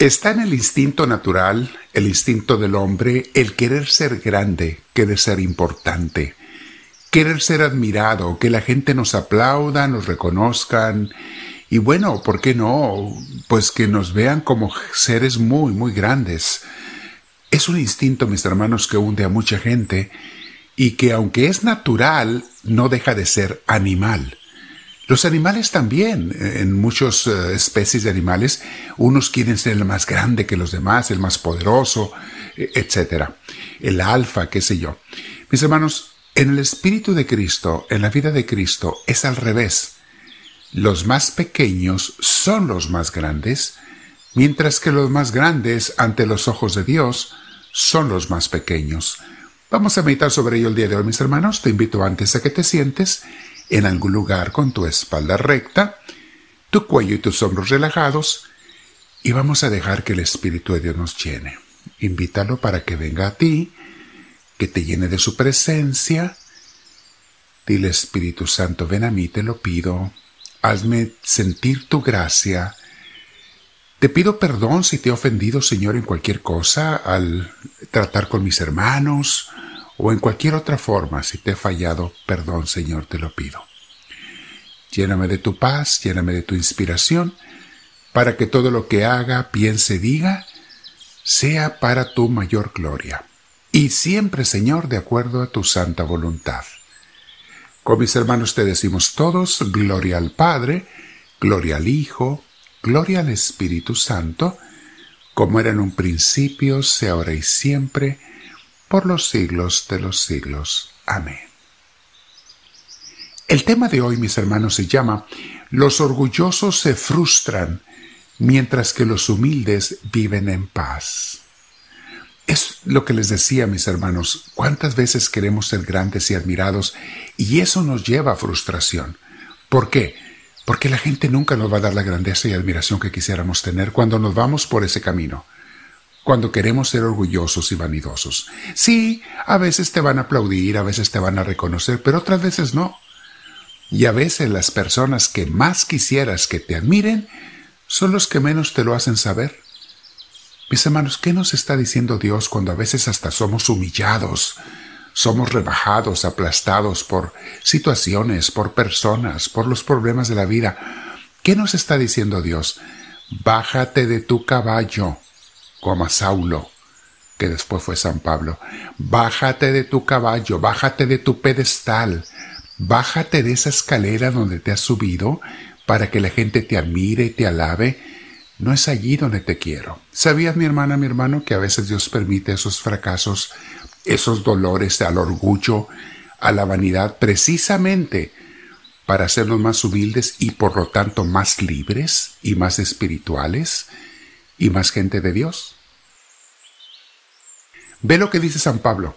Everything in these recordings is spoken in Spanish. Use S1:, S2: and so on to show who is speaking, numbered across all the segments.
S1: Está en el instinto natural, el instinto del hombre, el querer ser grande, querer ser importante, querer ser admirado, que la gente nos aplauda, nos reconozcan y bueno, ¿por qué no? Pues que nos vean como seres muy, muy grandes. Es un instinto, mis hermanos, que hunde a mucha gente y que aunque es natural, no deja de ser animal. Los animales también, en muchas eh, especies de animales, unos quieren ser el más grande que los demás, el más poderoso, e, etc. El alfa, qué sé yo. Mis hermanos, en el Espíritu de Cristo, en la vida de Cristo, es al revés. Los más pequeños son los más grandes, mientras que los más grandes ante los ojos de Dios son los más pequeños. Vamos a meditar sobre ello el día de hoy, mis hermanos. Te invito antes a que te sientes en algún lugar con tu espalda recta, tu cuello y tus hombros relajados, y vamos a dejar que el Espíritu de Dios nos llene. Invítalo para que venga a ti, que te llene de su presencia. Dile Espíritu Santo, ven a mí, te lo pido. Hazme sentir tu gracia. Te pido perdón si te he ofendido, Señor, en cualquier cosa, al tratar con mis hermanos, o en cualquier otra forma, si te he fallado, perdón Señor, te lo pido. Lléname de tu paz, lléname de tu inspiración, para que todo lo que haga, piense, diga, sea para tu mayor gloria. Y siempre, Señor, de acuerdo a tu santa voluntad. Con mis hermanos te decimos todos, gloria al Padre, gloria al Hijo, gloria al Espíritu Santo, como era en un principio, sea ahora y siempre, por los siglos de los siglos. Amén. El tema de hoy, mis hermanos, se llama Los orgullosos se frustran mientras que los humildes viven en paz. Es lo que les decía, mis hermanos, cuántas veces queremos ser grandes y admirados y eso nos lleva a frustración. ¿Por qué? Porque la gente nunca nos va a dar la grandeza y admiración que quisiéramos tener cuando nos vamos por ese camino cuando queremos ser orgullosos y vanidosos. Sí, a veces te van a aplaudir, a veces te van a reconocer, pero otras veces no. Y a veces las personas que más quisieras que te admiren son los que menos te lo hacen saber. Mis hermanos, ¿qué nos está diciendo Dios cuando a veces hasta somos humillados, somos rebajados, aplastados por situaciones, por personas, por los problemas de la vida? ¿Qué nos está diciendo Dios? Bájate de tu caballo como a Saulo, que después fue San Pablo. Bájate de tu caballo, bájate de tu pedestal, bájate de esa escalera donde te has subido para que la gente te admire y te alabe. No es allí donde te quiero. ¿Sabías, mi hermana, mi hermano, que a veces Dios permite esos fracasos, esos dolores al orgullo, a la vanidad, precisamente para hacernos más humildes y por lo tanto más libres y más espirituales? Y más gente de Dios. Ve lo que dice San Pablo.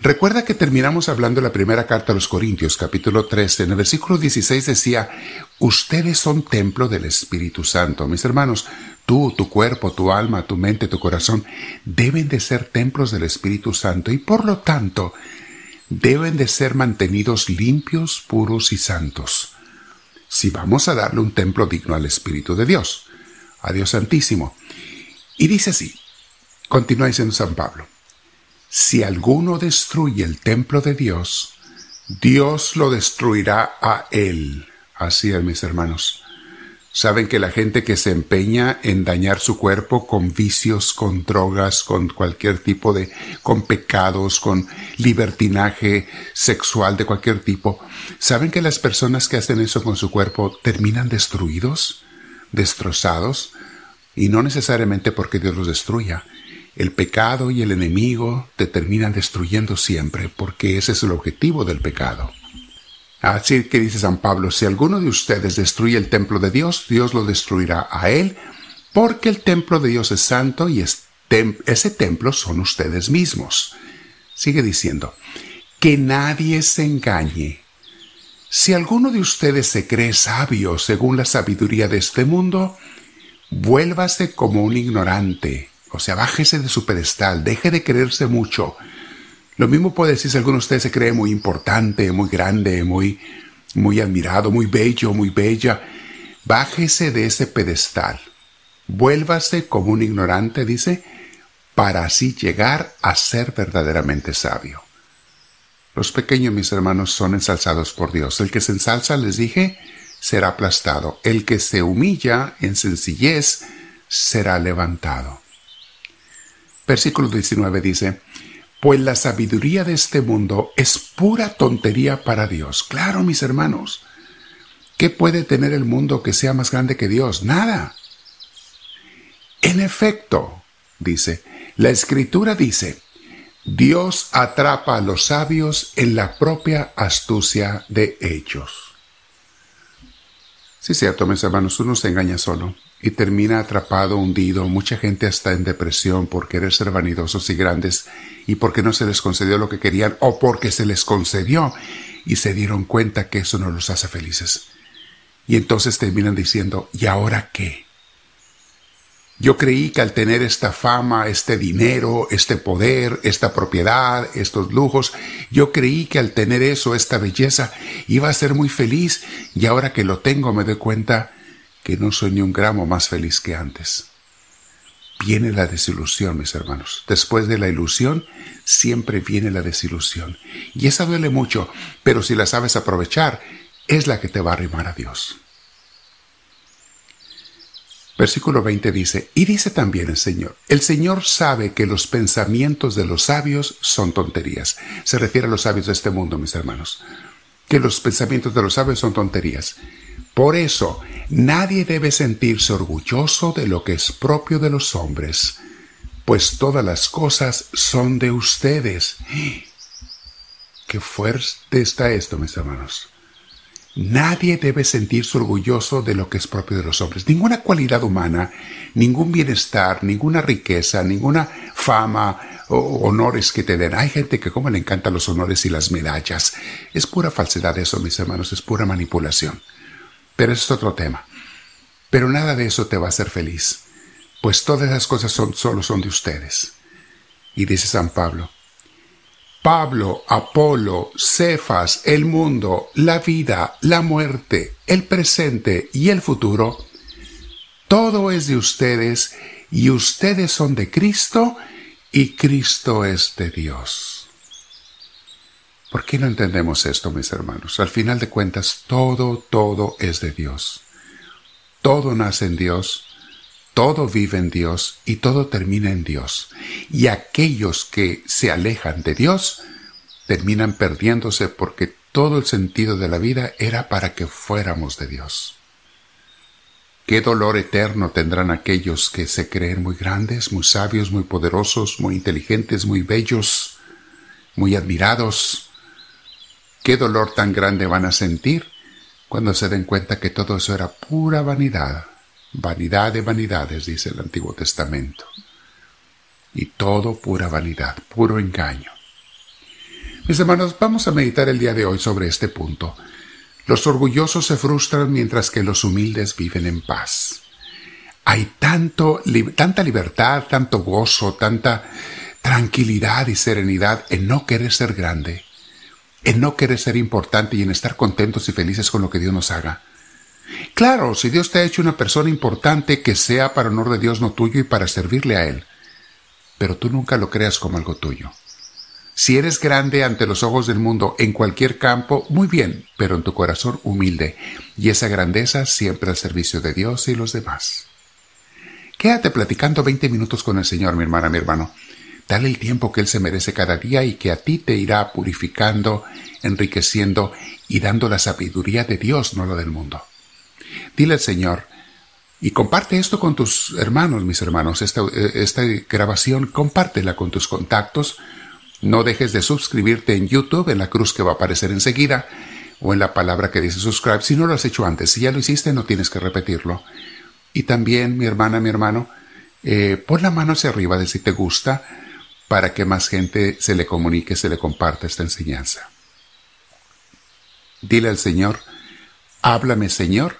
S1: Recuerda que terminamos hablando la primera carta a los Corintios, capítulo 13. En el versículo 16 decía, ustedes son templo del Espíritu Santo. Mis hermanos, tú, tu cuerpo, tu alma, tu mente, tu corazón, deben de ser templos del Espíritu Santo y por lo tanto deben de ser mantenidos limpios, puros y santos. Si vamos a darle un templo digno al Espíritu de Dios a Dios Santísimo. Y dice así, continúa diciendo San Pablo, si alguno destruye el templo de Dios, Dios lo destruirá a él. Así es, mis hermanos. Saben que la gente que se empeña en dañar su cuerpo con vicios, con drogas, con cualquier tipo de, con pecados, con libertinaje sexual de cualquier tipo, ¿saben que las personas que hacen eso con su cuerpo terminan destruidos? destrozados, y no necesariamente porque Dios los destruya. El pecado y el enemigo te terminan destruyendo siempre, porque ese es el objetivo del pecado. Así que dice San Pablo, si alguno de ustedes destruye el templo de Dios, Dios lo destruirá a él, porque el templo de Dios es santo y ese templo son ustedes mismos. Sigue diciendo, que nadie se engañe. Si alguno de ustedes se cree sabio según la sabiduría de este mundo, vuélvase como un ignorante, o sea, bájese de su pedestal, deje de creerse mucho. Lo mismo puede decir si alguno de ustedes se cree muy importante, muy grande, muy, muy admirado, muy bello, muy bella. Bájese de ese pedestal. Vuélvase como un ignorante, dice, para así llegar a ser verdaderamente sabio. Los pequeños, mis hermanos, son ensalzados por Dios. El que se ensalza, les dije, será aplastado. El que se humilla en sencillez, será levantado. Versículo 19 dice, pues la sabiduría de este mundo es pura tontería para Dios. Claro, mis hermanos. ¿Qué puede tener el mundo que sea más grande que Dios? Nada. En efecto, dice, la escritura dice, Dios atrapa a los sabios en la propia astucia de ellos. Sí, cierto, mis hermanos, uno se engaña solo y termina atrapado, hundido. Mucha gente está en depresión por querer ser vanidosos y grandes y porque no se les concedió lo que querían o porque se les concedió y se dieron cuenta que eso no los hace felices. Y entonces terminan diciendo, ¿y ahora qué? Yo creí que al tener esta fama, este dinero, este poder, esta propiedad, estos lujos, yo creí que al tener eso, esta belleza, iba a ser muy feliz y ahora que lo tengo me doy cuenta que no soy ni un gramo más feliz que antes. Viene la desilusión, mis hermanos. Después de la ilusión, siempre viene la desilusión. Y esa duele mucho, pero si la sabes aprovechar, es la que te va a arrimar a Dios. Versículo 20 dice, y dice también el Señor, el Señor sabe que los pensamientos de los sabios son tonterías. Se refiere a los sabios de este mundo, mis hermanos, que los pensamientos de los sabios son tonterías. Por eso, nadie debe sentirse orgulloso de lo que es propio de los hombres, pues todas las cosas son de ustedes. Qué fuerte está esto, mis hermanos. Nadie debe sentirse orgulloso de lo que es propio de los hombres. Ninguna cualidad humana, ningún bienestar, ninguna riqueza, ninguna fama o honores que te den. Hay gente que como le encantan los honores y las medallas. Es pura falsedad eso, mis hermanos, es pura manipulación. Pero eso es otro tema. Pero nada de eso te va a hacer feliz, pues todas esas cosas solo son de ustedes. Y dice San Pablo, Pablo, Apolo, Cefas, el mundo, la vida, la muerte, el presente y el futuro, todo es de ustedes y ustedes son de Cristo y Cristo es de Dios. ¿Por qué no entendemos esto, mis hermanos? Al final de cuentas, todo, todo es de Dios. Todo nace en Dios, todo vive en Dios y todo termina en Dios. Y aquellos que se alejan de Dios terminan perdiéndose porque todo el sentido de la vida era para que fuéramos de Dios. Qué dolor eterno tendrán aquellos que se creen muy grandes, muy sabios, muy poderosos, muy inteligentes, muy bellos, muy admirados. Qué dolor tan grande van a sentir cuando se den cuenta que todo eso era pura vanidad, Vanidad de vanidades, dice el Antiguo Testamento. Y todo pura vanidad, puro engaño. Mis hermanos, vamos a meditar el día de hoy sobre este punto. Los orgullosos se frustran mientras que los humildes viven en paz. Hay tanto, tanta libertad, tanto gozo, tanta tranquilidad y serenidad en no querer ser grande, en no querer ser importante y en estar contentos y felices con lo que Dios nos haga. Claro, si Dios te ha hecho una persona importante, que sea para honor de Dios, no tuyo, y para servirle a Él. Pero tú nunca lo creas como algo tuyo. Si eres grande ante los ojos del mundo en cualquier campo, muy bien, pero en tu corazón humilde, y esa grandeza siempre al servicio de Dios y los demás. Quédate platicando 20 minutos con el Señor, mi hermana, mi hermano. Dale el tiempo que Él se merece cada día y que a ti te irá purificando, enriqueciendo y dando la sabiduría de Dios, no la del mundo. Dile al Señor, y comparte esto con tus hermanos, mis hermanos, esta, grabación, compártela con tus contactos. No dejes de suscribirte en YouTube, en la cruz que va a aparecer enseguida, o en la palabra que dice subscribe, si no lo has hecho antes. Si ya lo hiciste, no tienes que repetirlo. Y también, mi hermana, mi hermano, eh, pon la mano hacia arriba de si te gusta, para que más gente se le comunique, se le comparta esta enseñanza. Dile al Señor, háblame Señor,